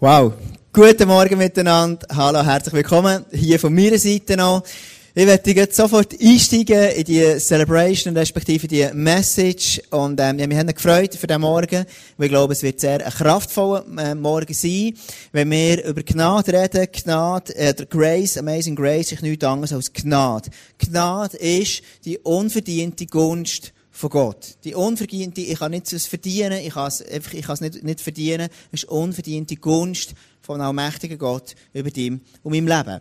Wow. Guten Morgen miteinander. Hallo, herzlich willkommen. Hier von meiner Seite noch. Ich werde jetzt sofort einsteigen in die Celebration, respektive die Message. Und, ähm, ja, wir haben uns gefreut für den Morgen. Wir glauben, es wird sehr ein kraftvoller äh, Morgen sein. Wenn wir über Gnade reden, Gnade, äh, Grace, Amazing Grace, ist nichts anderes als Gnade. Gnade ist die unverdiente Gunst von Gott. Die unverdiente, ich kann nicht es verdienen, ich kann es einfach, ich kann es nicht, nicht verdienen. Ist unverdiente Gunst von allmächtigen Gott über dem und meinem Leben.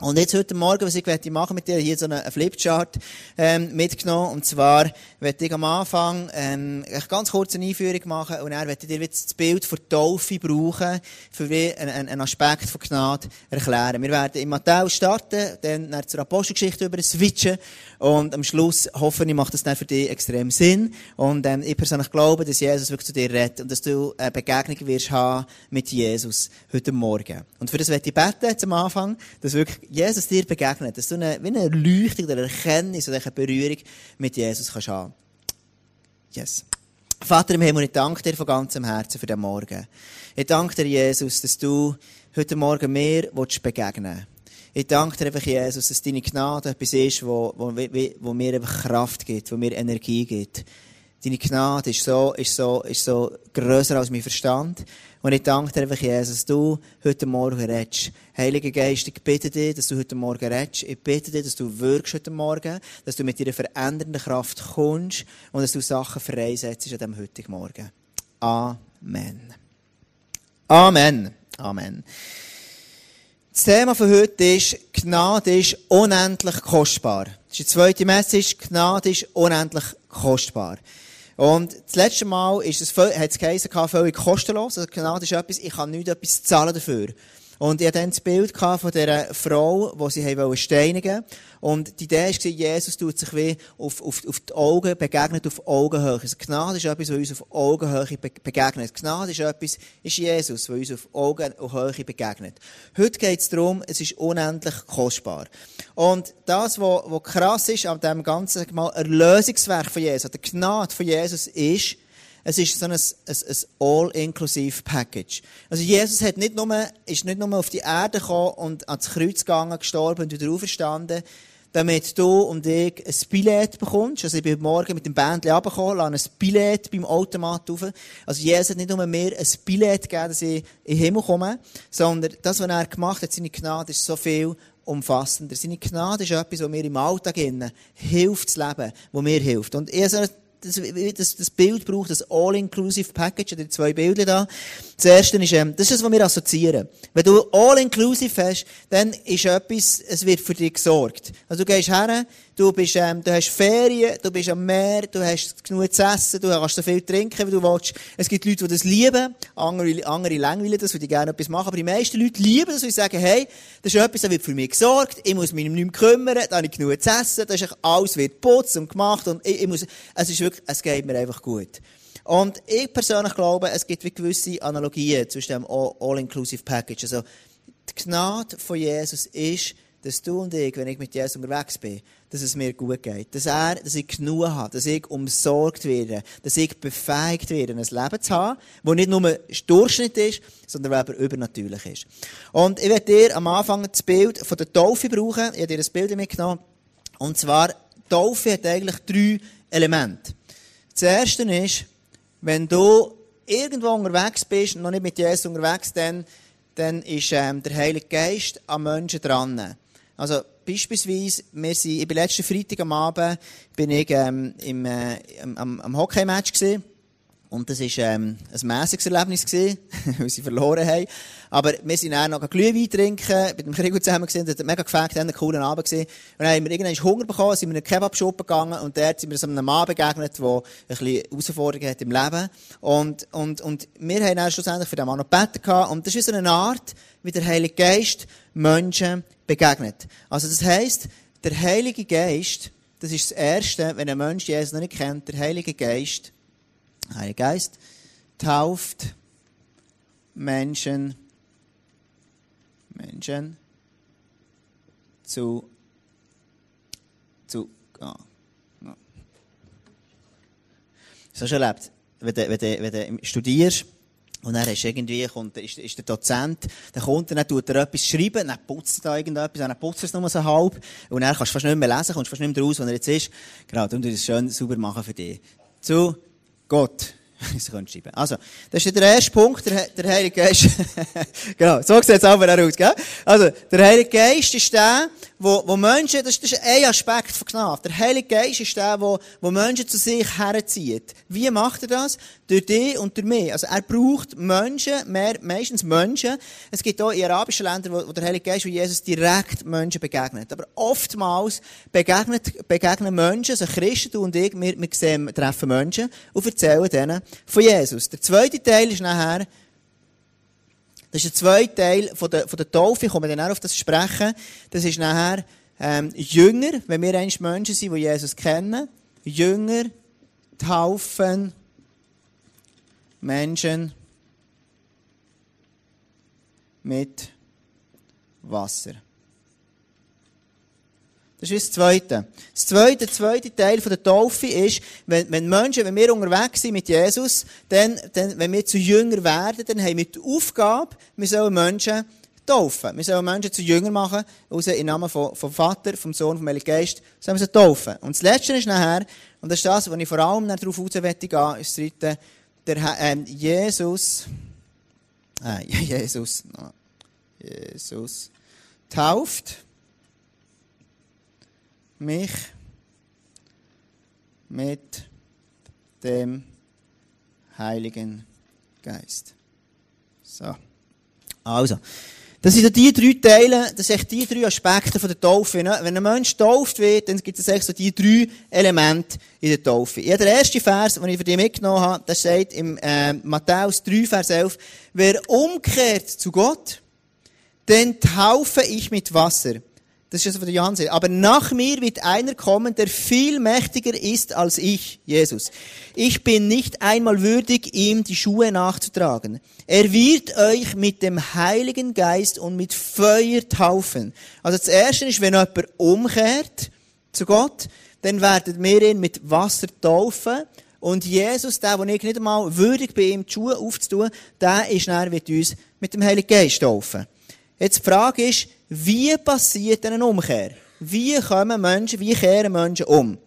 Und jetzt heute Morgen, was ich möchte machen mit dir, hier so einen Flipchart ähm, mitgenommen. Und zwar werde ich am Anfang ähm, eine ganz kurze Einführung machen und dann werde ich dir jetzt das Bild von Taufe brauchen, für wie einen, einen Aspekt von Gnade erklären. Wir werden in Matthäus starten, dann zur Apostelgeschichte über switchen und am Schluss hoffe ich, macht das dann für dich extrem Sinn. Und ähm, ich persönlich glaube, dass Jesus wirklich zu dir redet und dass du eine Begegnung wirst haben mit Jesus heute Morgen. Und für das werde ich beten zum Anfang, dass wirklich Jesus dir begegnet, dass du eine, wie eine Erleuchtung oder Erkenntnis oder eine Berührung mit Jesus kannst haben. Yes. Vater im Himmel, ich danke dir von ganzem Herzen für den Morgen. Ich danke dir, Jesus, dass du heute Morgen mir begegnen willst. Ich danke dir einfach, Jesus, dass deine Gnade etwas ist, wo, wo, wo mir einfach Kraft gibt, wo mir Energie gibt. Deine Gnade ist so, ist so, ist so grösser als mein Verstand. Und ich danke dir einfach, Jesus, du heute Morgen redest. Heiliger Geist, ich bitte dich, dass du heute Morgen redest. Ich bitte dich, dass du wirkst heute Morgen, dass du mit deiner verändernden Kraft kommst und dass du Sachen freisetzt an diesem heutigen Morgen. Amen. Amen. Amen. Das Thema von heute ist, Gnade ist unendlich kostbar. Das ist die zweite Message, Gnade ist unendlich kostbar. Und das letzte Mal ist es, hat es geheißen, völlig kostenlos. Also Gnade ist etwas, ich kann nicht etwas zahlen dafür. Und ich hatte dann das Bild von dieser Frau, die sie steinigen wollten. Und die Idee war, Jesus tut sich wie auf, auf, auf die Augen, begegnet auf Augenhöhe. Also Gnade ist etwas, was uns auf Augenhöhe begegnet. Gnade ist etwas, ist Jesus, was uns auf Augenhöhe begegnet. Heute geht es darum, es ist unendlich kostbar. Und das, was, was krass ist an dem ganzen, mal, Erlösungswerk von Jesus, der Gnade von Jesus ist, es ist so ein, ein, ein All-Inclusive-Package. Also Jesus hat nicht nur, ist nicht nur auf die Erde gekommen und ans Kreuz gegangen, gestorben und wieder auferstanden, damit du und ich ein Billett bekommst. Also ich bin morgen mit dem Bändchen runtergekommen, lasse ein Billett beim Automat rauf. Also Jesus hat nicht nur mir ein Billett gegeben, dass ich in den Himmel komme, sondern das, was er gemacht hat, seine Gnade, ist so viel umfassender. Seine Gnade ist etwas, was mir im Alltag hilft zu leben, was mir hilft. Und ich das, das, das Bild braucht, das All-Inclusive Package, oder zwei Bilder da. Das erste ist, ähm, das ist das, was wir assoziieren. Wenn du All-Inclusive hast, dann ist etwas, es wird für dich gesorgt. Also du gehst her, du bist, ähm, du hast Ferien, du bist am Meer, du hast genug zu essen, du kannst so viel trinken, wie du willst. Es gibt Leute, die das lieben, andere, andere langweilen das, weil die gerne etwas machen, aber die meisten Leute lieben das, weil sie sagen, hey, das ist etwas, das wird für mich gesorgt, ich muss mich nicht mehr kümmern, da habe ich genug zu essen, das ist alles wird geputzt und gemacht und ich, ich muss, es ist wirklich, es geht mir einfach gut. Und ich persönlich glaube, es gibt wie gewisse Analogien zwischen dem All-Inclusive Package. Also, die Gnade von Jesus ist, dass du und ich, wenn ich mit Jesus unterwegs bin, dass es mir gut geht. Dass er, dass ich genug habe, dass ich umsorgt werde, dass ich befähigt werde, ein Leben zu haben, das nicht nur Durchschnitt ist, sondern aber übernatürlich ist. Und ich werde dir am Anfang das Bild von der Taufe brauchen. Ich habe dir ein Bild mitgenommen. Und zwar, Taufe hat eigentlich drei Elemente. Das erste ist, wenn du irgendwo unterwegs bist, noch nicht mit Jesus unterwegs, dann, dann ist ähm, der Heilige Geist am Menschen dran. Also beispielsweise, wir sind, ich bin letzten Freitag am Abend bin ich ähm, im, äh, am, am Hockey-Match gesehen. Und das war ähm, ein mäßiges Erlebnis, gewesen, weil sie verloren haben. Aber wir sind dann noch Glühwein trinken, mit dem Krieg zusammen gesehen, das hat mega gefällt, haben einen coolen Abend gesehen. Und dann haben wir irgendwann Hunger bekommen, sind wir in einen Kebab-Shop gegangen und dort sind wir so einem Mann begegnet, der ein bisschen Herausforderungen hat im Leben. Und, und, und wir haben dann schlussendlich für den Mann noch gebeten gehabt. Und das ist so eine Art, wie der Heilige Geist Menschen begegnet. Also das heisst, der Heilige Geist, das ist das Erste, wenn ein Mensch Jesus noch nicht kennt, der Heilige Geist, Heilige Geist tauft Menschen, Menschen zu, zu, ah, ja. Das hast du erlebt. Wenn du, wenn du, wenn du studierst, Und dann ist irgendwie, kommt, ist, ist der Dozent, der kommt, dann tut er etwas schreiben, dann putzt da irgendetwas, dann putzt er es nur so halb, und dann kannst du fast nicht mehr lesen, kommst fast nicht mehr raus, wo er jetzt ist. Genau, dann tut es schön sauber machen für dich. Zu Gott. Sie können schreiben. Also, das ist der erste Punkt, der, der Heilige Geist. genau, so sieht es auch aus, gell? Also, der Heilige Geist ist der, wo, wo Menschen, das, das ist ein Aspekt von Gnade. Der Heilige Geist ist der, wo, wo Menschen zu sich herzieht. Wie macht er das? Durch dich und durch mich. Also, er braucht Menschen, mehr, meistens Menschen. Es gibt auch in arabischen Ländern, wo, wo der Heilige Geist, wo Jesus direkt Menschen begegnet. Aber oftmals begegnet, begegnen Menschen, also Christen, du und ich, wir, wir sehen, treffen Menschen und erzählen denen von Jesus. Der zweite Teil ist nachher, das ist der zweite Teil von der, von der Taufe, ich komme dann auch auf das sprechen. Das ist nachher ähm, Jünger, wenn wir eigentlich Menschen sind, die Jesus kennen. Jünger taufen Menschen mit Wasser. Das ist das Zweite. Das zweite, der zweite Teil von der Taufe ist, wenn, wenn Menschen, wenn wir unterwegs sind mit Jesus, dann, dann, wenn wir zu Jünger werden, dann haben wir die Aufgabe, wir sollen Menschen taufen. Wir sollen Menschen zu Jünger machen, also im Namen vom, vom Vater, vom Sohn, vom Heiligen Geist, sollen wir sie taufen. Und das Letzte ist nachher, und das ist das, wo ich vor allem darauf raus gehen ist das dritte, der, ähm, Jesus, äh, Jesus, Jesus, tauft, mich mit dem Heiligen Geist. So. Also. Das sind die drei Teile, das sind die drei Aspekte von der Taufe. Ne? Wenn ein Mensch tauft wird, dann gibt es echt so die drei Elemente in der Taufe. Ja, der erste Vers, den ich für dich mitgenommen habe, das steht im äh, Matthäus 3, Vers 11. Wer umkehrt zu Gott, den taufe ich mit Wasser. Das ist also von der Johannes. Aber nach mir wird einer kommen, der viel mächtiger ist als ich, Jesus. Ich bin nicht einmal würdig, ihm die Schuhe nachzutragen. Er wird euch mit dem Heiligen Geist und mit Feuer taufen. Also das erste ist, wenn jemand umkehrt zu Gott, dann werden wir ihn mit Wasser taufen. Und Jesus, der, wo ich nicht einmal würdig bin, ihm die Schuhe aufzutun, der ist dann, wird uns mit dem Heiligen Geist taufen. Jetzt die Frage ist, wie passiert eine Umkehr? Wie kommen Menschen, wie kehren Menschen um?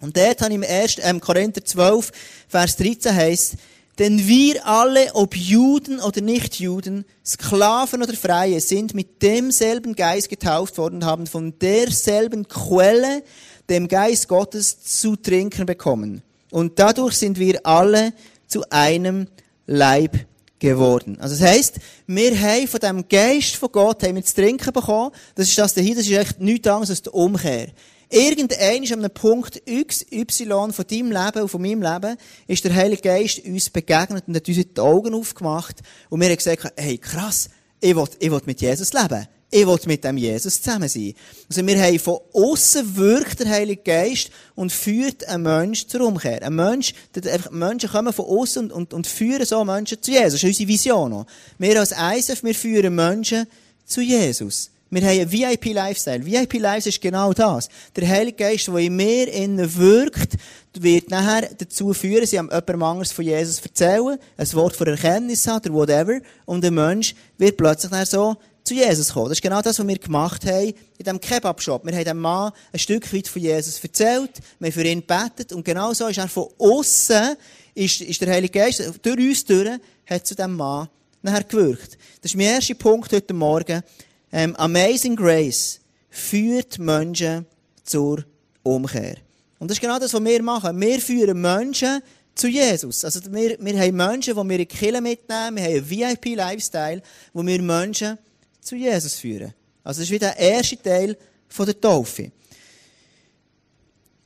Und dort habe ich im 1. Ähm, Korinther 12, Vers 13 heißt, denn wir alle, ob Juden oder Nicht-Juden, Sklaven oder Freie, sind mit demselben Geist getauft worden und haben von derselben Quelle, dem Geist Gottes, zu trinken bekommen. Und dadurch sind wir alle zu einem Leib geworden. Also das heisst, wir haben von dem Geist von Gott haben wir zu trinken bekommen. Das ist das hier, das ist echt nichts anderes als die Umkehr. Irgendein ist an einem Punkt X, Y von deinem Leben und von meinem Leben ist der Heilige Geist uns begegnet und hat uns die Augen aufgemacht und wir haben gesagt, hey, krass, ich will, ich will mit Jesus leben. Ich will mit dem Jesus zusammen sein. Also wir haben von außen wirkt der Heilige Geist und führt einen Menschen zur Umkehr. Ein Mensch, einfach Menschen kommen von außen und, und, und führen so Menschen zu Jesus. Das ist unsere Vision. Wir als ISF, wir führen Menschen zu Jesus. Wir haben einen VIP-Lifestyle. VIP-Lifestyle ist genau das. Der Heilige Geist, der in mir innen wirkt, wird nachher dazu führen, sie haben jemandem anderes von Jesus erzählen, ein Wort von Erkenntnis hat oder whatever, und der Mensch wird plötzlich dann so zu Jesus kommen. Das ist genau das, was wir gemacht haben in diesem Kebab-Shop. Wir haben dem Mann ein Stück weit von Jesus erzählt, wir haben für ihn gebetet und genau so ist er von außen, ist, ist der Heilige Geist durch uns durch, hat zu diesem Mann nachher gewirkt. Das ist mein erster Punkt heute Morgen. Ähm, Amazing Grace führt Menschen zur Umkehr. Und das ist genau das, was wir machen. Wir führen Menschen zu Jesus. Also wir, wir haben Menschen, die wir in die Kirche mitnehmen, wir haben einen VIP-Lifestyle, wo wir Menschen zu Jesus führen. Also das ist wieder der erste Teil der Taufe.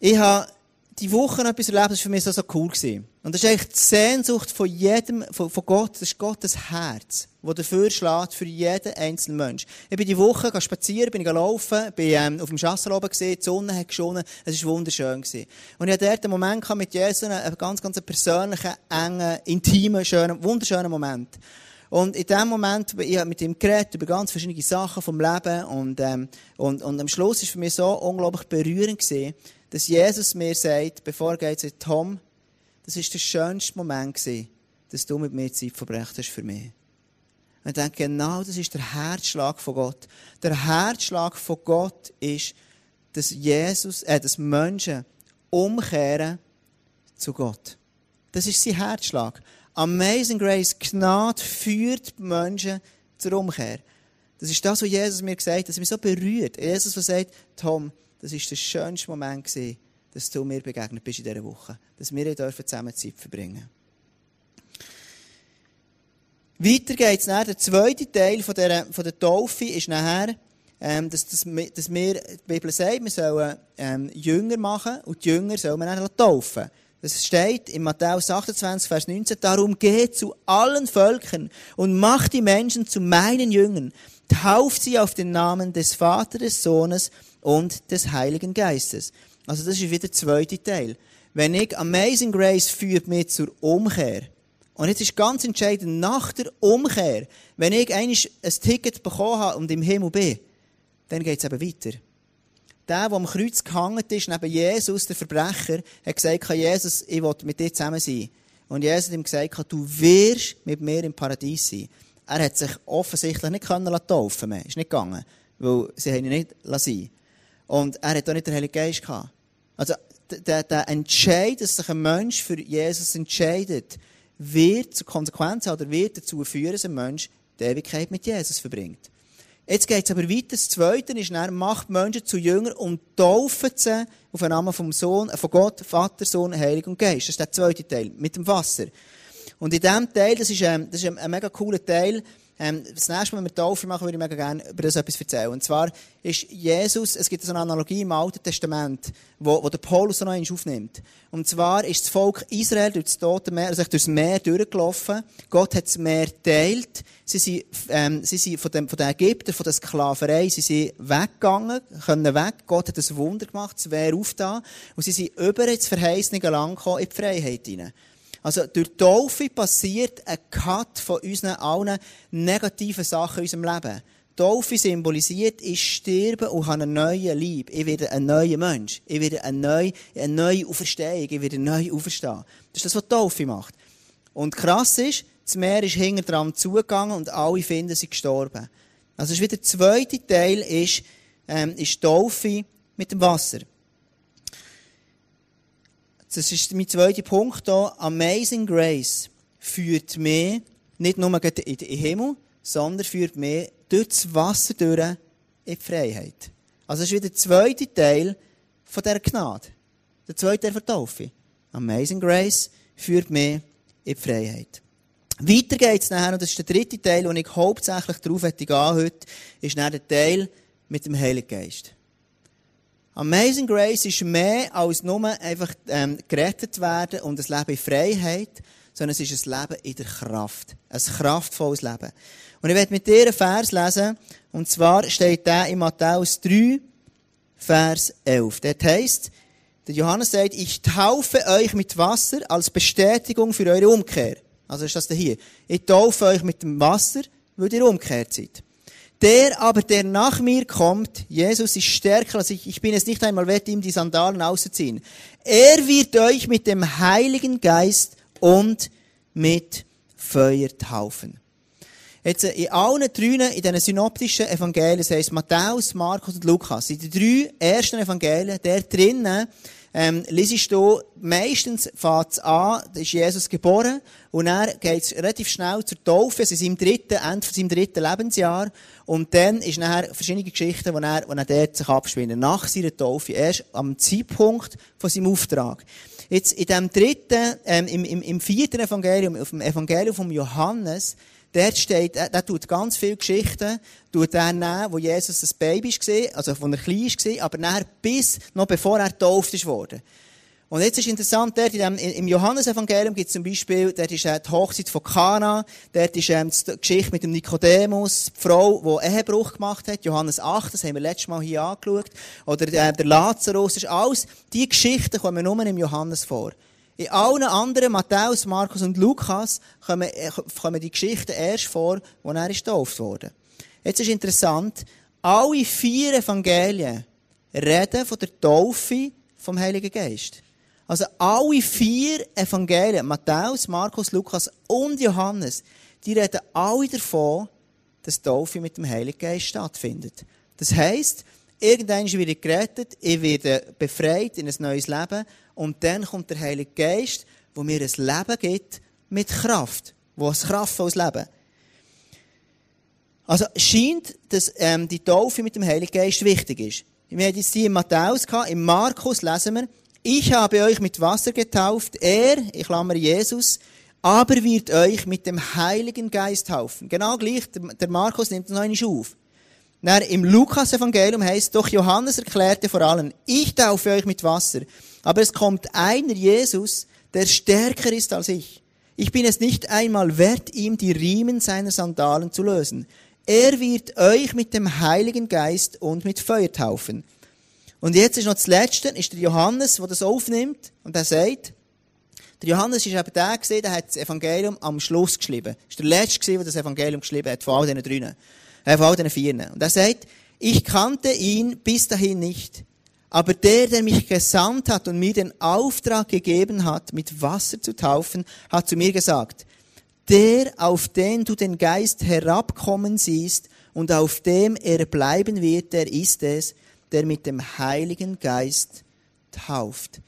Ich habe die Woche etwas erlebt, das war für mich so, so cool. Gewesen. Und das ist eigentlich die Sehnsucht von jedem, von, von Gott, das ist Gottes Herz, das dafür schlägt, für jeden einzelnen Mensch. Ich bin die Woche spazieren, bin gelaufen, bin ähm, auf dem Chassel oben gesehen, die Sonne hat geschonen, es war wunderschön. Gewesen. Und ich hatte dort einen Moment mit Jesus, einen ganz, ganz persönlichen, engen, intimen, schönen, wunderschönen Moment. Und in dem Moment, ich habe mit ihm geredet über ganz verschiedene Sachen vom Leben und, ähm, und, und am Schluss ist für mich so unglaublich berührend gewesen, dass Jesus mir sagt, bevor er geht, sagt, Tom, das ist der schönste Moment gewesen. dass du mit mir Zeit verbracht hast für mich. Und ich denke, genau das ist der Herzschlag von Gott. Der Herzschlag von Gott ist, dass Jesus, äh, dass Menschen umkehren zu Gott. Das ist sein Herzschlag. Amazing Grace, Gnade führt Menschen zur Umkehr. Das ist das, was Jesus mir gesagt hat, das mich so berührt. Jesus, der sagt, Tom, das war der schönste Moment gewesen, dass du mir begegnet bist in dieser Woche. Dass wir dürfen zusammen Zeit verbringen Weiter geht es nachher. Der zweite Teil von der, von der Taufe ist nachher, ähm, dass, dass, dass wir, die Bibel sagt, wir sollen ähm, Jünger machen und die Jünger sollen wir dann taufen. Das steht in Matthäus 28, Vers 19. Darum geht zu allen Völkern und macht die Menschen zu meinen Jüngern. Tauft sie auf den Namen des Vaters, des Sohnes und des Heiligen Geistes. Also das ist wieder der zweite Teil. Wenn ich Amazing Grace führt mich zur Umkehr. Und jetzt ist ganz entscheidend, nach der Umkehr, wenn ich eigentlich ein Ticket bekommen habe und im Himmel bin, dann geht es eben weiter. Der, der am Kreuz gehangen ist, neben Jesus, der Verbrecher, hat gesagt, Jesus, ich will mit dir zusammen sein. Und Jesus hat ihm gesagt, du wirst mit mir im Paradies sein. Er hat sich offensichtlich nicht können taufen mehr. Ist nicht gegangen. Weil sie ihn nicht lassen. Und er hat auch nicht den Heiligen Geist gehabt. Also, der, der Entscheid, dass sich ein Mensch für Jesus entscheidet, wird zur Konsequenz oder wird dazu führen, dass ein Mensch die Ewigkeit mit Jesus verbringt. Jetzt geht es aber weiter. Das Zweite ist, er macht Menschen zu Jüngern und tauft sie auf den Namen vom Sohn, von Gott, Vater, Sohn, Heilig und Geist. Das ist der zweite Teil, mit dem Wasser. Und in diesem Teil, das ist, ähm, das ist ein, ein mega cooler Teil, ähm, das nächste Mal, wenn wir Taufe machen, würde ich mega gerne über das etwas erzählen. Und zwar ist Jesus, es gibt so eine Analogie im Alten Testament, wo, wo der Paulus noch einmal aufnimmt. Und zwar ist das Volk Israel durch das Tote Meer, also durch das Meer durchgelaufen. Gott hat das Meer geteilt. Sie sind, ähm, sie sind von, dem, von den Ägyptern, von der Sklaverei, sie sind weggegangen, können weg. Gott hat ein Wunder gemacht, das Meer aufgetan. Und sie sind über ins verheißene Land in die Freiheit hinein. Also, durch die Taufe passiert ein Cut von unseren allen negativen Sachen in unserem Leben. Taufe symbolisiert, ich sterbe und habe einen neuen Lieb. Ich werde ein neuer Mensch. Ich werde eine neue, eine neue Auferstehung. Ich werde neu auferstehen. Das ist das, was Taufe macht. Und krass ist, das Meer ist hinter dran zugegangen und alle finden, sie gestorben. Also, ist wieder der zweite Teil ist, ähm, ist Taufe mit dem Wasser. Das ist mein zweiter Punkt hier. Amazing Grace führt mich nicht nur in den Himmel, sondern führt mich durch das Wasser durch in die Freiheit. Also das ist wieder der zweite Teil von dieser Gnade. Der zweite Teil der Taufe. Amazing Grace führt mich in die Freiheit. Weiter geht es nachher, und das ist der dritte Teil, den ich hauptsächlich darauf gehen heute, ist dann der Teil mit dem Heiligen Geist. Amazing Grace ist mehr als nur einfach ähm, gerettet werden und ein Leben in Freiheit, sondern es ist ein Leben in der Kraft. Ein kraftvolles Leben. Und ich werde mit dir einen Vers lesen, und zwar steht der in Matthäus 3, Vers 11. Dort heisst, der Johannes sagt, ich taufe euch mit Wasser als Bestätigung für eure Umkehr. Also ist das hier. Ich taufe euch mit dem Wasser, weil ihr umkehrt seid. Der aber, der nach mir kommt, Jesus ist stärker als ich, ich bin es nicht einmal wert, ihm die Sandalen auszuziehen. Er wird euch mit dem Heiligen Geist und mit Feuer taufen. Jetzt, in allen drei, in diesen synoptischen Evangelien, das heisst Matthäus, Markus und Lukas, in den drei ersten Evangelien, der drinnen, ähm, liest du, meistens fängt es an, da ist Jesus geboren, und dann geht relativ schnell zur Taufe, es ist im dritten, Ende von seinem dritten Lebensjahr, und dann ist nachher verschiedene Geschichten, die er, die er dort sich abspielen, nach seiner Taufe, erst am Zeitpunkt von seinem Auftrag. Jetzt, in dem dritten, ähm, im, im, im vierten Evangelium, auf dem Evangelium von Johannes, Dort steht, er, er tut ganz viele Geschichten, tut er nehmen, wo Jesus ein Baby war, also von er klein war, aber nachher bis, noch bevor er getauft wurde. Und jetzt ist interessant, dort in dem, im Johannesevangelium gibt es zum Beispiel, dort ist äh, die Hochzeit von Kana, dort ist ähm, die Geschichte mit dem Nikodemus, die Frau, die Ehebruch gemacht hat, Johannes 8, das haben wir letztes Mal hier angeschaut, oder äh, der Lazarus, ist alles, die Geschichten kommen nur im Johannes vor. In allen anderen, Matthäus, Markus und Lukas, kommen, äh, kommen die Geschichten erst vor, wo er getauft wurde. Jetzt ist interessant, alle vier Evangelien reden von der Taufe vom Heiligen Geist. Also alle vier Evangelien, Matthäus, Markus, Lukas und Johannes, die reden alle davon, dass Taufe mit dem Heiligen Geist stattfindet. Das heisst, irgendwann werde ich gerettet, ich werde befreit in ein neues Leben und dann kommt der Heilige Geist, wo mir ein Leben gibt mit Kraft, wo ein kraftvolles Leben. Also scheint, dass ähm, die Taufe mit dem Heiligen Geist wichtig ist. Wir haben jetzt hier in Matthäus gehabt, im Markus lesen wir, ich habe euch mit Wasser getauft, er, ich klammer Jesus, aber wird euch mit dem Heiligen Geist taufen. Genau gleich, der Markus nimmt es noch einmal auf. Dann im Lukas-Evangelium heißt, doch Johannes erklärte vor allem, ich taufe euch mit Wasser, aber es kommt einer, Jesus, der stärker ist als ich. Ich bin es nicht einmal wert, ihm die Riemen seiner Sandalen zu lösen. Er wird euch mit dem Heiligen Geist und mit Feuer taufen. Und jetzt ist noch das Letzte, ist der Johannes, der das aufnimmt und er sagt, der Johannes ist eben der gesehen, der hat das Evangelium am Schluss geschrieben. Ist der Letzte der das Evangelium geschrieben hat, von all diesen drinnen. Äh, von all diesen vieren. Und er sagt, ich kannte ihn bis dahin nicht. Aber der, der mich gesandt hat und mir den Auftrag gegeben hat, mit Wasser zu taufen, hat zu mir gesagt, der, auf den du den Geist herabkommen siehst und auf dem er bleiben wird, der ist es, der mit dem Heiligen Geist tauft.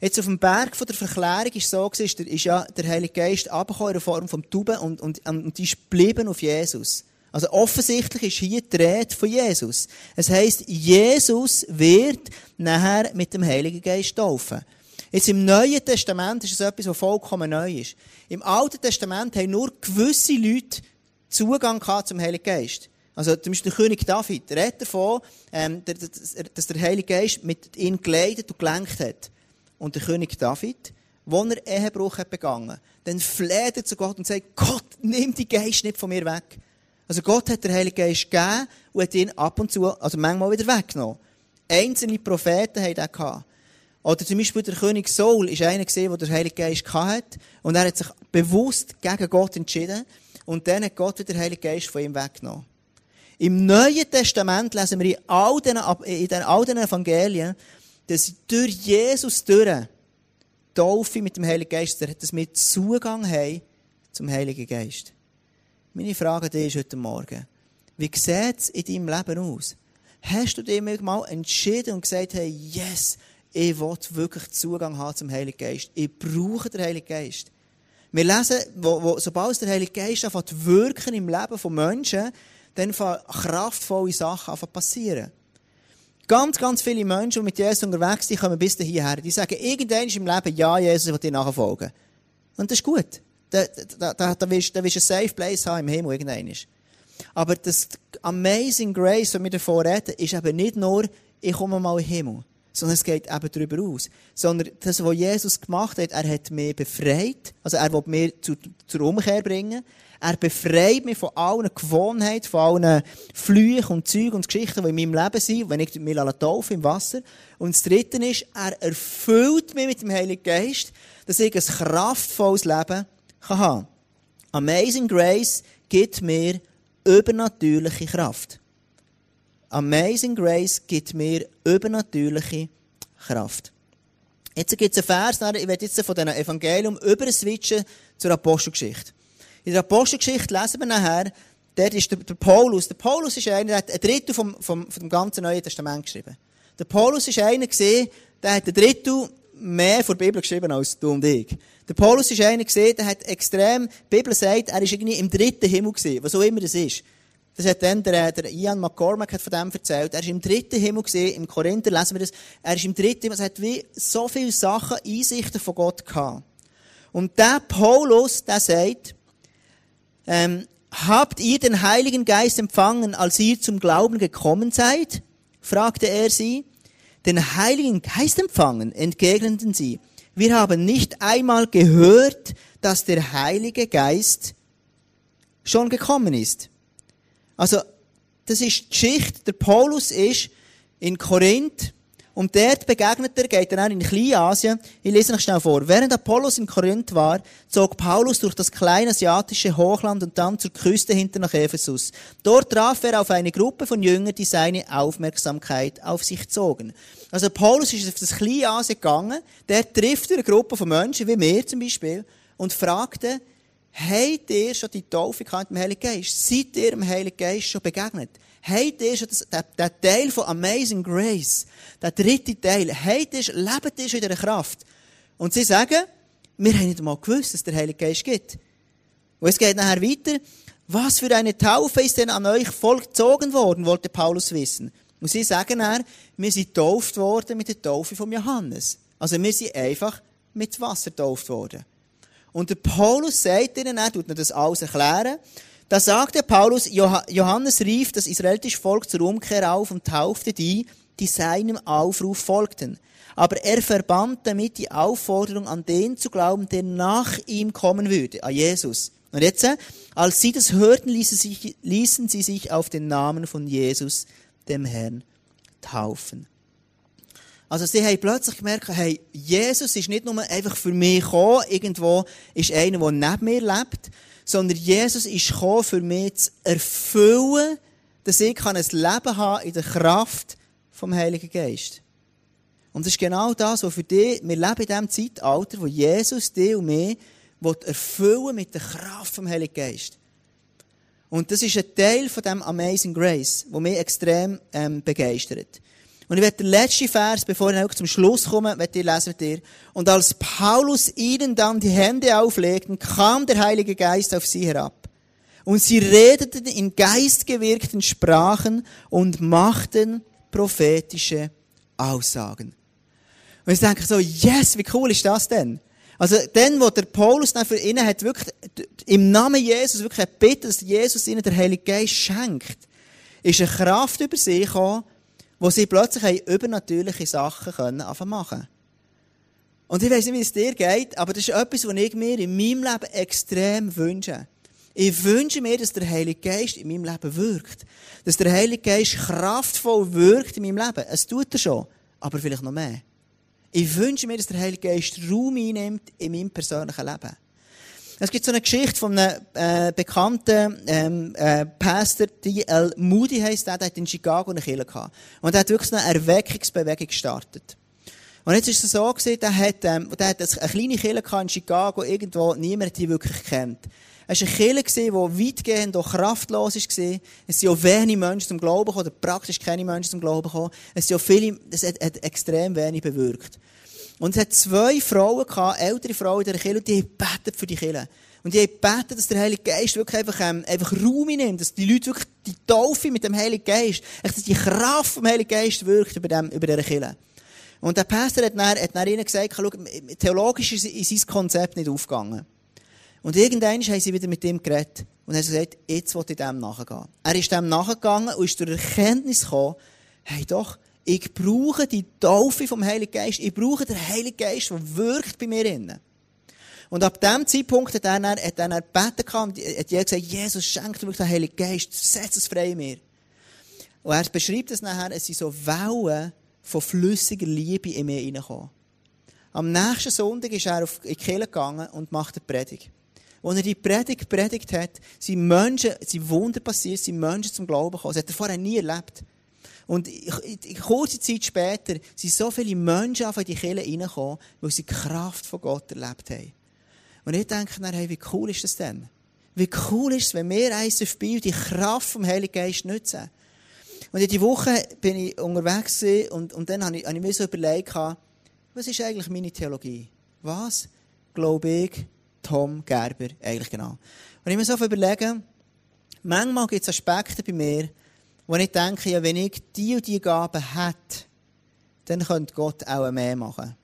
Jetzt auf dem Berg von der Verklärung ist so gewesen, ist ja der Heilige Geist abgekommen in Form vom Tauben und, und, und die ist geblieben auf Jesus. Also offensichtlich ist hier die Rede von Jesus. Es heisst, Jesus wird nachher mit dem Heiligen Geist taufen. Jetzt im Neuen Testament ist es etwas, was vollkommen neu ist. Im Alten Testament haben nur gewisse Leute Zugang zum Heiligen Geist. Also zum Beispiel der König David redet davon, ähm, dass der Heilige Geist mit ihm geleitet und gelenkt hat. Und der König David, wo er Ehebruch hat begangen, dann fleht er zu Gott und sagt, Gott, nimm die Geist nicht von mir weg. Also Gott hat den Heiligen Geist gegeben und hat ihn ab und zu, also manchmal wieder weggenommen. Einzelne Propheten haben das gehabt. Oder zum Beispiel der König Saul ist einer gesehen, der den Heiligen Geist hatte. Und er hat sich bewusst gegen Gott entschieden. Und dann hat Gott wieder den Heiligen Geist von ihm weggenommen. Im Neuen Testament lesen wir in all den, in den, all den Evangelien, dass durch Jesus durch Taufe mit dem Heiligen Geist, dass wir Zugang haben zum Heiligen Geist. Meine Frage dich ist heute Morgen, wie sieht es in deinem Leben aus? Hast du dir mal entschieden und gesagt, hey, yes, ich will wirklich Zugang haben zum Heiligen Geist. Ich brauche den Heiligen Geist. Wir lesen, wo, wo, sobald der Heilige Geist anfängt wirken im Leben von Menschen, dann fangen kraftvolle Sachen passieren. Ganz, ganz viele Menschen, die mit Jesus unterwegs sind, kommen bis hierher. Die sagen irgendwann im Leben, ja, Jesus, ich will dir nachfolgen. Und das ist gut. Da, da, da, da, willst, da willst du ein Safe Place haben im Himmel irgendwann. Aber das Amazing Grace, was wir davon reden, ist eben nicht nur, ich komme mal den Himmel sondern es geht eben darüber aus. Sondern das, was Jesus gemacht hat, er hat mich befreit, also er will mich zu, zur Umkehr bringen, er befreit mich von allen Gewohnheiten, von allen Flüchen und Zügen und Geschichten, die in meinem Leben sind, wenn ich mich taufe im Wasser. Und das Dritte ist, er erfüllt mich mit dem Heiligen Geist, dass ich ein kraftvolles Leben haben Amazing Grace gibt mir übernatürliche Kraft. Amazing Grace gibt mir übernatürliche Kraft. Jetzt gibt es einen Vers, ich werde jetzt von diesem Evangelium überswitchen zur Apostelgeschichte. In der Apostelgeschichte lesen wir nachher, dort ist der, Paulus. Der Paulus ist einer, der hat ein Drittel vom, vom, vom ganzen Neuen Testament geschrieben. Der Paulus ist einer gesehen, der hat ein Drittel mehr vor der Bibel geschrieben als du und ich. Der Paulus ist einer gesehen, der hat extrem, die Bibel sagt, er ist irgendwie im dritten Himmel gesehen, was auch immer das ist. Das hat dann der, der Ian McCormack hat von dem erzählt. Er ist im dritten Himmel gesehen, im Korinther lesen wir das. Er ist im dritten Himmel, es hat wie so viele Sachen, Einsichten von Gott gehabt. Und der Paulus, der sagt, ähm, habt ihr den Heiligen Geist empfangen, als ihr zum Glauben gekommen seid? fragte er sie. Den Heiligen Geist empfangen, entgegneten sie. Wir haben nicht einmal gehört, dass der Heilige Geist schon gekommen ist. Also, das ist die Geschichte. Der Paulus ist in Korinth Und dort begegnet er, geht er auch in Kleinasien. Ich lese noch schnell vor. Während Apollos in Korinth war, zog Paulus durch das kleine asiatische Hochland und dann zur Küste hinter nach Ephesus. Dort traf er auf eine Gruppe von Jüngern, die seine Aufmerksamkeit auf sich zogen. Also Paulus ist auf das Kleinasien gegangen, der trifft eine Gruppe von Menschen, wie mir zum Beispiel, und fragte, habt ihr schon die Taufe gehabt im Heiligen Geist? Seid ihr dem Heiligen Geist schon begegnet? Schon das, der, der Teil von Amazing Grace, der dritte Teil, habt ihr, lebt schon in dieser Kraft? Und sie sagen, wir haben nicht mal gewusst, dass der Heilige Geist gibt. Und es geht nachher weiter. Was für eine Taufe ist denn an euch vollzogen worden, wollte Paulus wissen. Und sie sagen dann, wir sind getauft worden mit der Taufe von Johannes. Also wir sind einfach mit Wasser getauft worden. Und der Paulus sagt ihnen, er tut ihnen das alles erklären. Da sagte Paulus, Johannes rief das israelitische Volk zur Umkehr auf und taufte die, die seinem Aufruf folgten. Aber er verband damit die Aufforderung, an den zu glauben, der nach ihm kommen würde, an Jesus. Und jetzt, als sie das hörten, ließen, sich, ließen sie sich auf den Namen von Jesus, dem Herrn, taufen. Also sie haben plötzlich gemerkt, hey, Jesus ist nicht nur einfach für mich gekommen, irgendwo ist einer, der neben mir lebt, sondern Jesus ist gekommen, für mich zu erfüllen, dass ich ein Leben haben in der Kraft vom Heiligen Geist. Und das ist genau das, was für dich, wir leben in diesem Zeitalter, wo Jesus dich und mich erfüllen mit der Kraft vom Heiligen Geist. Und das ist ein Teil von dem Amazing Grace, wo mich extrem ähm, begeistert. Und ich werde den letzten Vers, bevor ich zum Schluss komme, werde ich lesen mit dir. Und als Paulus ihnen dann die Hände auflegten, kam der Heilige Geist auf sie herab. Und sie redeten in geistgewirkten Sprachen und machten prophetische Aussagen. Und ich denke so, yes, wie cool ist das denn? Also, dann, wo der Paulus dann für ihnen hat wirklich, im Namen Jesus wirklich gebeten, dass Jesus ihnen der Heilige Geist schenkt, ist eine Kraft über sie gekommen, wo sie plötzlich übernatürliche Sachen können machen Und ich weiß nicht, wie es dir geht, aber das ist etwas, was ich mir in meinem Leben extrem wünsche. Ich wünsche mir, dass der Heilige Geist in meinem Leben wirkt. Dass der Heilige Geist kraftvoll wirkt in meinem Leben. Es tut er schon, aber vielleicht noch mehr. Ich wünsche mir, dass der Heilige Geist Raum einnimmt in meinem persönlichen Leben. Es gibt so eine Geschichte von einem äh, bekannten ähm, äh, Pastor, D.L. Moody heisst der, der hat in Chicago eine Kirche gehabt. Und er hat wirklich eine Erweckungsbewegung gestartet. Und jetzt ist es so gewesen, der hat, ähm, der hat eine kleine Kirche in Chicago, irgendwo niemand die wirklich kennt. Es war eine Kirche, die weitgehend auch kraftlos war. Es sind auch wenige Menschen zum Glauben gekommen, oder praktisch keine Menschen zum Glauben gekommen. Es sind auch viele, das hat, hat extrem wenig bewirkt. Und es hat zwei Frauen gehabt, ältere Frauen in der Kirche, die haben gebetet für die Kirche. Und die haben gebetet, dass der Heilige Geist wirklich einfach, ähm, einfach Raum nimmt, dass die Leute wirklich die Taufe mit dem Heiligen Geist, echt, dass die Kraft vom Heiligen Geist wirkt über, dem, über dieser Kirche. Und der Pastor hat dann, hat ihnen gesagt, schau, theologisch ist, ist sein Konzept nicht aufgegangen. Und irgendwann haben sie wieder mit ihm geredet und haben gesagt, jetzt will ich dem nachgehen. Er ist dem nachgegangen und ist durch Erkenntnis gekommen, hey doch, ich brauche die Taufe vom Heiligen Geist. Ich brauche den Heiligen Geist, der wirkt bei mir innen. Und ab dem Zeitpunkt hat er dann, gebeten und hat gesagt, Jesus, schenkt mir den Heiligen Geist, setz es frei in mir. Und er beschreibt es nachher, es sind so Wellen von flüssiger Liebe in mir reingekommen. Am nächsten Sonntag ist er auf, in die Kirche gegangen und macht eine Predigt. Als er die Predigt predigt hat, sind Menschen, sind Wunder passiert, sind Menschen zum Glauben gekommen. Das hat er vorher nie erlebt. Und kurze Zeit später sind so viele Menschen auf die Kirche reingekommen, weil sie die Kraft von Gott erlebt haben. Und ich denke dann, hey, wie cool ist das denn? Wie cool ist es, wenn wir eins auf die Kraft vom Heiligen Geist nutzen? Und in die Woche bin ich unterwegs und, und dann habe ich, habe ich mir so überlegt, was ist eigentlich meine Theologie? Was glaube ich, Tom Gerber, eigentlich genau. Und ich mir so überlegen, manchmal gibt es Aspekte bei mir, wo ich denke, ja, wenn ich die und die Gaben hätte, dann könnte Gott auch mehr machen.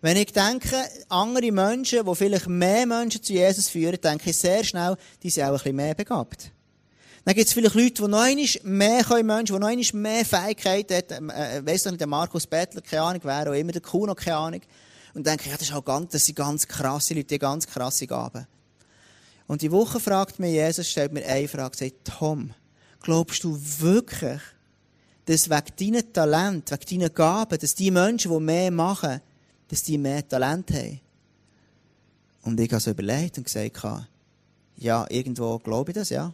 Wenn ich denke, andere Menschen, die vielleicht mehr Menschen zu Jesus führen, denke ich sehr schnell, die sind auch ein bisschen mehr begabt. Dann gibt es vielleicht Leute, die noch einmal mehr können, Menschen, die noch einmal mehr Fähigkeiten haben. Äh, weiss doch nicht, der Markus Bettler, keine Ahnung, wer auch immer, der Kuno, keine Ahnung. Und denke, ja, das, ist auch ganz, das sind ganz krasse Leute, die ganz krasse Gaben. Und die Woche fragt mir Jesus, stellt mir eine Frage, sagt, Tom, glaubst du wirklich, dass wegen deinen Talent, wegen deinen Gaben, dass die Menschen, die mehr machen, dass die mehr Talent haben. Und ich habe so überlegt und gesagt, ja, irgendwo glaube ich das, ja.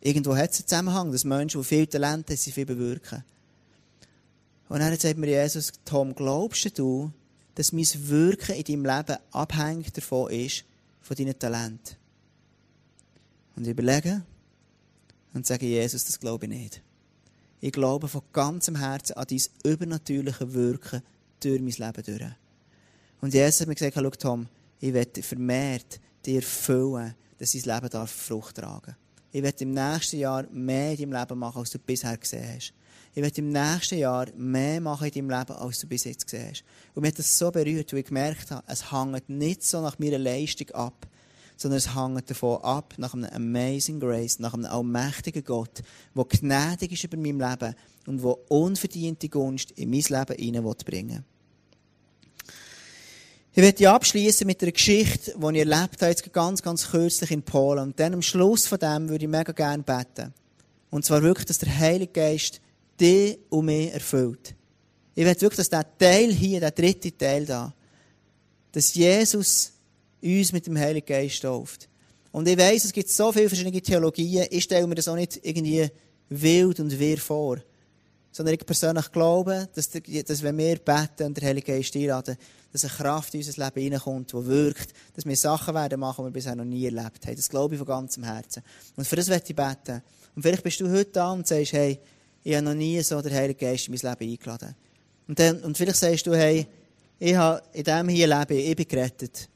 Irgendwo hat es einen Zusammenhang, dass Menschen, die viel Talent haben, sie viel bewirken. Und dann sagt mir Jesus, Tom, glaubst du, dass mein Wirken in deinem Leben abhängig davon ist, von deinen Talenten? Und ich überlege und sage, Jesus, das glaube ich nicht. Ich glaube von ganzem Herzen an dein übernatürliche Wirken durch mein Leben durch. Und Jesus hat mir gesagt, schau Tom, ich werde vermehrt dir füllen, dass dein Leben darf Frucht tragen Ich werde im nächsten Jahr mehr in deinem Leben machen, als du bisher gesehen hast. Ich werde im nächsten Jahr mehr machen in deinem Leben, als du bis jetzt gesehen hast. Und mich hat das so berührt, weil ich gemerkt habe, es hängt nicht so nach meiner Leistung ab, sondern es hängt davon ab, nach einem Amazing Grace, nach einem allmächtigen Gott, der gnädig ist über mein Leben und der unverdiente Gunst in mein Leben hineinbringen will. Ich werde abschließen mit einer Geschichte, die ich erlebt habe, jetzt ganz, ganz kürzlich in Polen. Und dann am Schluss von dem würde ich mega gerne beten. Und zwar wirklich, dass der Heilige Geist dich und mich erfüllt. Ich will wirklich, dass der Teil hier, der dritte Teil da, dass Jesus uns mit dem Heiligen Geist tauft. Und ich weiss, es gibt so viele verschiedene Theologien. Ich stelle mir das auch nicht irgendwie wild und wirr vor. Sondern ich persönlich glaube, dass, dass wenn wir beten und der Heilige Geist einladen, dass eine Kraft in unser Leben hineinkommt, die wirkt, dass wir Sachen werden machen, die wir bisher noch nie erlebt haben. Das glaube ich von ganzem Herzen. Und für das werde ich beten. Und vielleicht bist du heute da und sagst, hey, ich habe noch nie so den Heiligen Geist in mein Leben eingeladen. Und, dann, und vielleicht sagst du, hey, ich habe in diesem hier Leben, ich bin gerettet.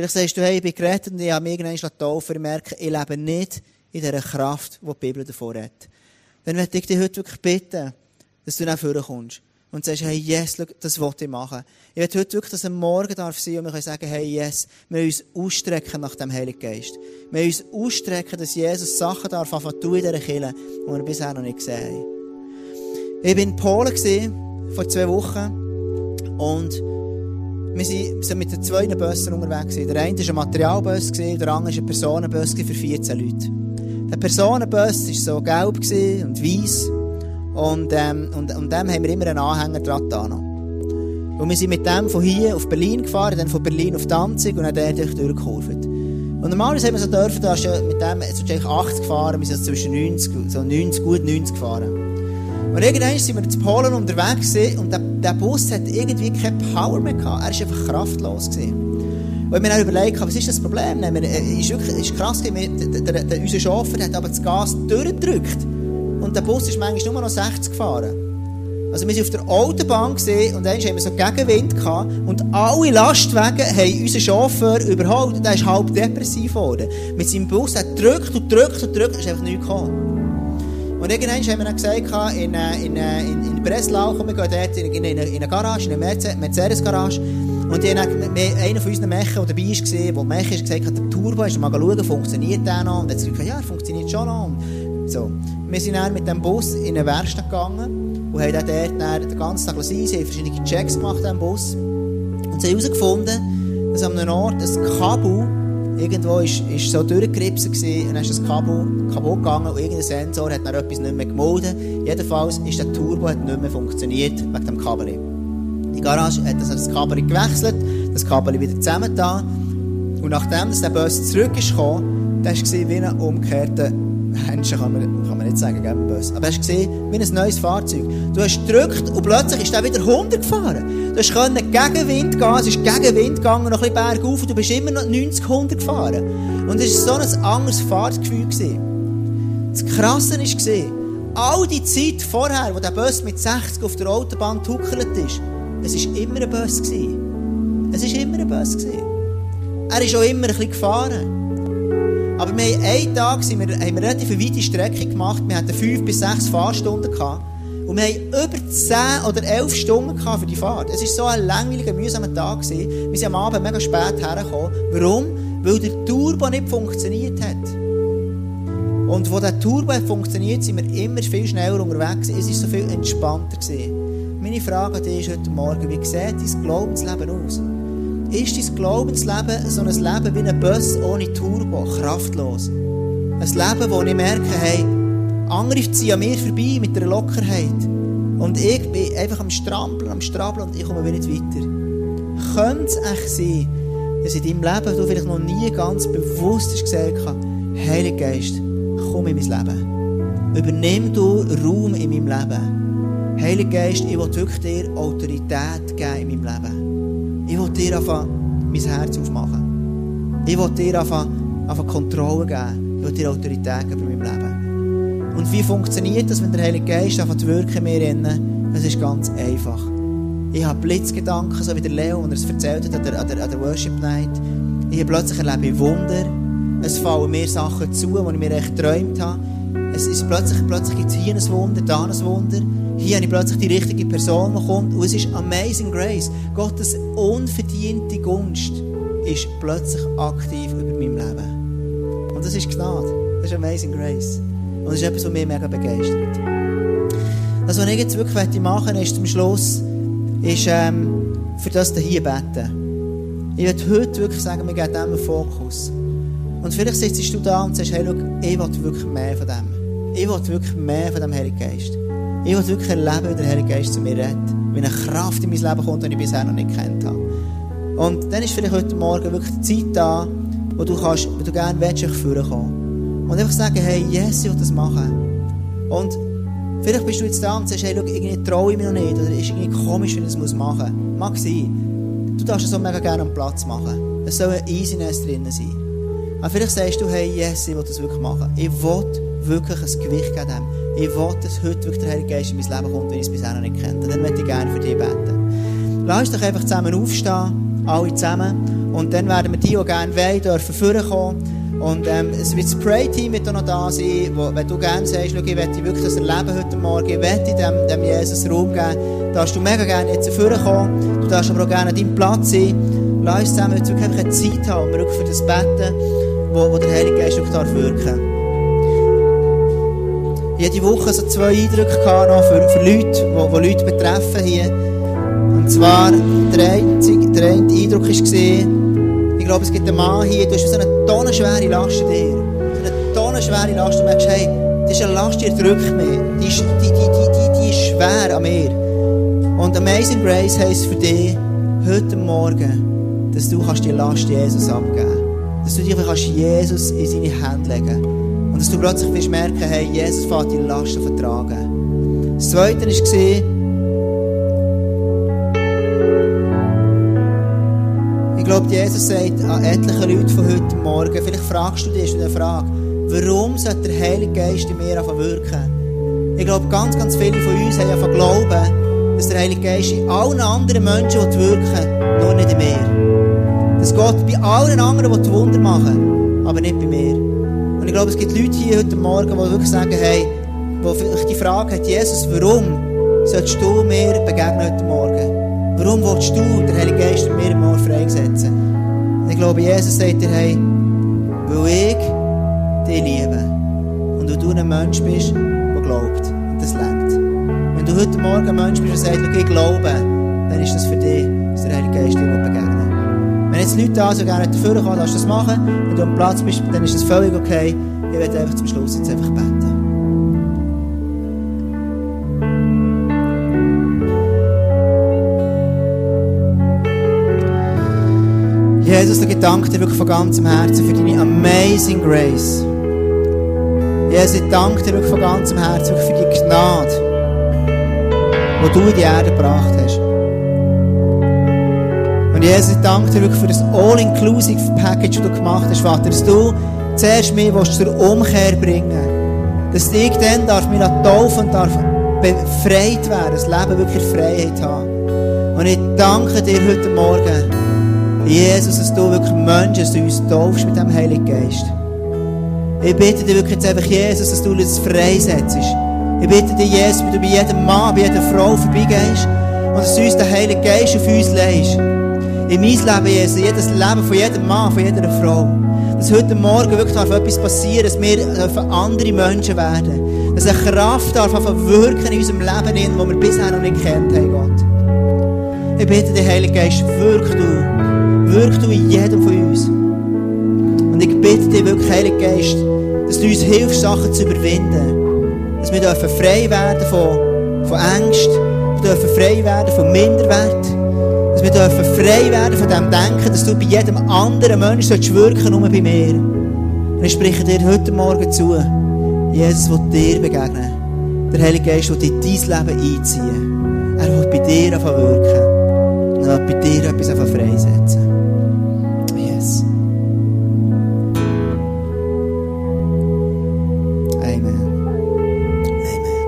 Vielleicht sagst du, hey, ich bin gerettet und ich habe mich irgendwann taufen und merke, ich lebe nicht in dieser Kraft, die die Bibel davor hat. Dann möchte ich dich heute wirklich bitten, dass du nach vorne kommst und sagst, hey, yes, look, das wollte ich machen. Ich will heute wirklich, dass ein Morgen darf sein und wir können sagen, hey, yes, wir uns ausstrecken nach dem Heiligen Geist. Wir uns ausstrecken, dass Jesus Sachen darf anfangen tun in dieser Kirche, die wir bisher noch nicht gesehen haben. Ich war in Polen vor zwei Wochen und wir sind mit den zwei Bussen unterwegs. Der eine war ein Materialbus, der andere war ein Personenbus für 14 Leute. Der Personenbus war so gelb und weiß. Und, ähm, und, und dem haben wir immer einen Anhänger dran. Und wir sind mit dem von hier auf Berlin gefahren, dann von Berlin auf Danzig und dann dort durchgekurvt. Und normalerweise haben wir so dürfen, da ist ja mit dem, jetzt ist 80 gefahren, wir sind zwischen 90, so 90, gut 90 gefahren. Und irgendwann sind wir in Polen unterwegs und der, der, Bus hat irgendwie keine Power mehr gehabt. Er war einfach kraftlos. Gewesen. Und ich mir dann überlegt, was ist das Problem? Es äh, ist wirklich krass, unser Chauffeur hat aber das Gas durchgedrückt. Und der Bus ist manchmal nur noch 60 gefahren. Also wir waren auf der Autobahn gesehen und dann haben wir so Gegenwind gehabt und alle Lastwagen haben unseren Chauffeur überholt und er ist halb depressiv geworden. Mit seinem Bus hat drückt und drückt und drückt, ist einfach nichts gekommen. Und irgendwann haben wir dann gesagt, in, äh, in, äh, in, in Breslau, komm, wir gehen dort in, in, in eine Garage, in eine Mercedes-Garage. Und die haben einer von unseren Mechen, der dabei war, der Mech ist, gesagt, der Turbo, ist mal schauen, funktioniert der noch? Und dann hat gesagt, ja, er funktioniert schon noch. Und so. Wir sind dann mit dem Bus in eine Werkstatt gegangen und haben dort den ganzen Tag sein. Sie haben verschiedene Checks gemacht am Bus. Und sie haben herausgefunden, dass an einem Ort ein Kabel irgendwo ist, ist so durchgeripsen gewesen, und dann ist das Kabel kaputt gegangen und irgendein Sensor hat dann etwas nicht mehr gemolden. Jedenfalls ist der Turbo hat nicht mehr funktioniert wegen dem Kabel. Die Garage hat das, das Kabel gewechselt, das Kabel wieder zusammengetan und nachdem der Bus zurück ist war wie ein umgekehrter Menschen kann man, kann man nicht sagen, gell, böse. Aber hast du gesehen, wie ein neues Fahrzeug. Du hast gedrückt und plötzlich ist der wieder 100 gefahren. Du hast können gegen Wind gehen, es ist gegen Wind gegangen, noch ein bisschen bergauf und du bist immer noch 90, 100 gefahren. Und es war so ein anderes Fahrtgefühl. Gewesen. Das Krasse war, all die Zeit vorher, wo der Bus mit 60 auf der Autobahn tuckelt ist, es war immer ein Bus. Es war immer ein Bus. Er ist auch immer ein bisschen gefahren. Aber wir haben einen Tag sind wir, haben wir relativ eine weite Strecke gemacht. Wir hatten fünf bis sechs Fahrstunden gehabt. Und wir haben über zehn oder elf Stunden für die Fahrt. Es war so ein langweiliger, mühsamer Tag. Gewesen. Wir sind am Abend mega spät hergekommen. Warum? Weil der Turbo nicht funktioniert hat. Und wo der Turbo funktioniert, sind wir immer viel schneller unterwegs. Es war so viel entspannter. Gewesen. Meine Frage an dich ist heute Morgen, wie sieht dein Glaubensleben aus? Ist dein Glaubensleben so ein Leben wie ein Bus ohne Turbo, kraftlos. Ein Leben, wo ich merke, hey, andere ziehen an mir vorbei mit einer Lockerheit. Und ich bin einfach am Strampeln, am Strabeln und ich komme wieder nicht weiter. Könnte es echt sein, dass in deinem Leben du vielleicht noch nie ganz bewusst hast gesagt hast, Heiliger Geist, komm in mein Leben. Übernimm du Raum in meinem Leben. Heiliger Geist, ich will wirklich dir Autorität geben in meinem Leben. Ich will dir einfach mein Herz aufmachen. Ich will dir einfach, einfach Kontrolle geben. Ich will dir Autorität geben in meinem Leben. Und wie funktioniert das, wenn der Heilige Geist einfach wirken in mir innen? Es ist ganz einfach. Ich habe Blitzgedanken, so wie der Leo, und er es erzählt hat an der, der, Worship Night. Ich plötzlich erlebe Wunder. Es fallen mir Sachen zu, die ich mir echt geträumt habe. Es ist plötzlich, plötzlich gibt ein Wunder, da ein Wunder. Hier habe ich plötzlich die richtige Person, die kommt. Und es ist Amazing Grace. Gottes unverdiente Gunst ist plötzlich aktiv über meinem Leben. Und das ist Gnade. Das ist Amazing Grace. Und das ist etwas, was mich mega begeistert. Das, was ich jetzt wirklich machen möchte, ist zum Schluss, ist ähm, für das hier beten. Ich werde heute wirklich sagen, wir geben dem einen Fokus. Und vielleicht sitzt du da und sagst, hey, schau, ich will wirklich mehr von dem. Ich will wirklich mehr von dem Heiligen Geist. Ich will wirklich erleben, wie der Heilige Geist zu mir redet. Wie eine Kraft in mein Leben kommt, die ich bisher noch nicht kennt habe. Und dann ist vielleicht heute Morgen wirklich die Zeit da, wo du kannst, wo du gerne willst, kommen. Und einfach sagen, hey, yes, ich will das machen. Und Vielleicht bist du jetzt da und sagst, hey, schau, irgendwie traue ich mich noch nicht, oder ist irgendwie komisch, wenn ich das machen muss. Mag sein. Du darfst es auch mega gerne am Platz machen. Es soll ein Easiness drin sein. Aber vielleicht sagst du, hey, yes, ich will das wirklich machen. Ich will wirklich ein Gewicht geben. Ich will, dass heute wirklich der Heilige Geist in mein Leben kommt, wenn ich es bisher noch nicht kennt. Dann möchte ich gerne für dich beten. Lass uns doch einfach zusammen aufstehen, alle zusammen. Und dann werden wir die, die gerne wollen, dürfen vorkommen. Und ähm, es wird das Pray-Team auch noch da sein, wo, wenn du gerne sagst, schau, ich möchte wirklich das erleben heute Morgen, ich möchte dem, dem Jesus Raum geben, darfst du mega gerne jetzt kommen. Du darfst aber auch gerne an deinem Platz sein. Lass uns zusammen jetzt wirklich eine Zeit haben, wir für das beten, wo, wo der Heilige Geist wirklich darf wirken jede Woche so zwei Eindrücke noch für, für Leute, die, die Leute betreffen hier. Und zwar, der eine, der eine Eindruck war, ich glaube, es gibt einen Mann hier, du hast so eine tonnenschwere Last in dir. So eine tonnenschwere Last. Und du merkst, hey, das ist eine Last, die drückt mich. Die ist, die, die, die, die, die ist schwer an mir. Und Amazing Grace heisst für dich, heute Morgen, dass du kannst die Last Jesus abgeben Dass du dich kannst Jesus in seine Hände legen Dass du plötzlich wirst merken, hey, Jesus fährt die Last vertragen. Das Zweite war, glaube, Jesus sagt an etliche Leute von heute Morgen, vielleicht fragst du dich eine Frage, warum sollte der Heilige Geist in mir wirken? Ich glaube, ganz, ganz viele von uns haben einfach glauben, dass der Heilige Geist in allen anderen Menschen wirken nur nicht in mir. Dass Gott bei allen anderen Wunder machen aber nicht bei mir. Ich glaube, es gibt Leute hier heute Morgen, die wirklich sagen, hey, wo vielleicht die Frage hat, Jesus, warum sollst du mir begegnen heute Morgen? Warum willst du den Heiligen Geist in mir mal freisetzen? Und ich glaube, Jesus sagt dir, hey, weil ich dich liebe. Und weil du ein Mensch bist, der glaubt. Und das lebt. Wenn du heute Morgen ein Mensch bist, der sagt, ich glaube, dann ist das für dich, dass der Heilige Geist dir begegnen Wenn jetzt Leute da so gerne dafür kommen, darfst du das machen. Wenn du am Platz bist, dann ist das völlig okay. Ich werde einfach zum Schluss jetzt einfach beten. Jesus, ich danke dir wirklich von ganzem Herzen für deine amazing grace. Jesus, ich danke dir wirklich von ganzem Herzen für die Gnade, die du in die Erde gebracht. Und Jesus, ich danke dir wirklich für das All-Inclusive Package, das du gemacht hast, Vater, dass du zuerst mich zur Umkehr bringen Dass ich dann darf mich taufen darf befreit werden, das Leben wirklich Freiheit haben. Und ich danke dir heute Morgen, Jesus, dass du wirklich Menschen, dass du uns taufst mit dem Heiligen Geist. Ich bitte dich wirklich jetzt einfach, Jesus, dass du uns freisetzt. Ich bitte dich, Jesus, dass du bei jedem Mann, bei jeder Frau vorbeigehst und dass du uns den Heiligen Geist auf uns legst. In mein Leben, Jesus, in jedes Leben von jedem Mann, von jeder Frau. Dass heute Morgen wirklich etwas passieren, dass wir andere Menschen werden. Dass eine Kraft darf wirken in unserem Leben, die wir bisher noch nicht kennt haben, Gott. Ich bitte dich, Heiliger Geist, wirk du. Wirk du in jedem von uns. Und ich bitte dich wirklich, Heiliger Geist, dass du uns hilfst, Sachen zu überwinden. dass wir frei werden von, von Ängsten, wir dürfen frei werden von Minderwert, wir dürfen frei werden von dem Denken, dass du bei jedem anderen Menschen wirken sollst, nur bei mir. Und ich spreche dir heute Morgen zu, Jesus will dir begegnen. Der Heilige Geist will in dein Leben einziehen. Er will bei dir anfangen wirken. Er will bei dir etwas freisetzen. Yes. Amen. Amen.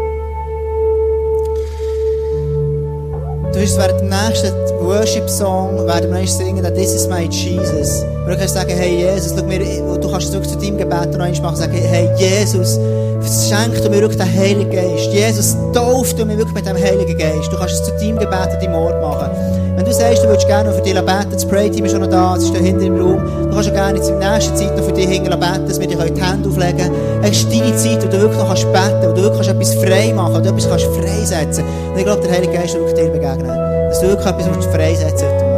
Du wirst während dem nächsten Worship-Song werden wir singen, This is my Jesus. Du kannst sagen, hey Jesus, mir, du kannst wirklich zu deinem Gebet noch machen, sagen, hey Jesus, schenk du mir wirklich den Heiligen Geist. Jesus, tauf du mir wirklich mit dem Heiligen Geist. Du kannst es zu deinem Gebet an deinem Ort machen. Wenn du sagst, du würdest gerne noch für dich beten, das Pray-Team ist schon noch da, es ist da hinten im Raum. Du kannst auch gerne in der nächsten Zeit noch für dich hinten beten, dass wir dir die Hände auflegen können. Es ist deine Zeit, wo du wirklich noch kannst beten wo du wirklich etwas frei machen kannst, wo du etwas kannst freisetzen kannst. Und ich glaube, der Heilige Geist wird dir begegnen. Dass du wirklich etwas freisetzen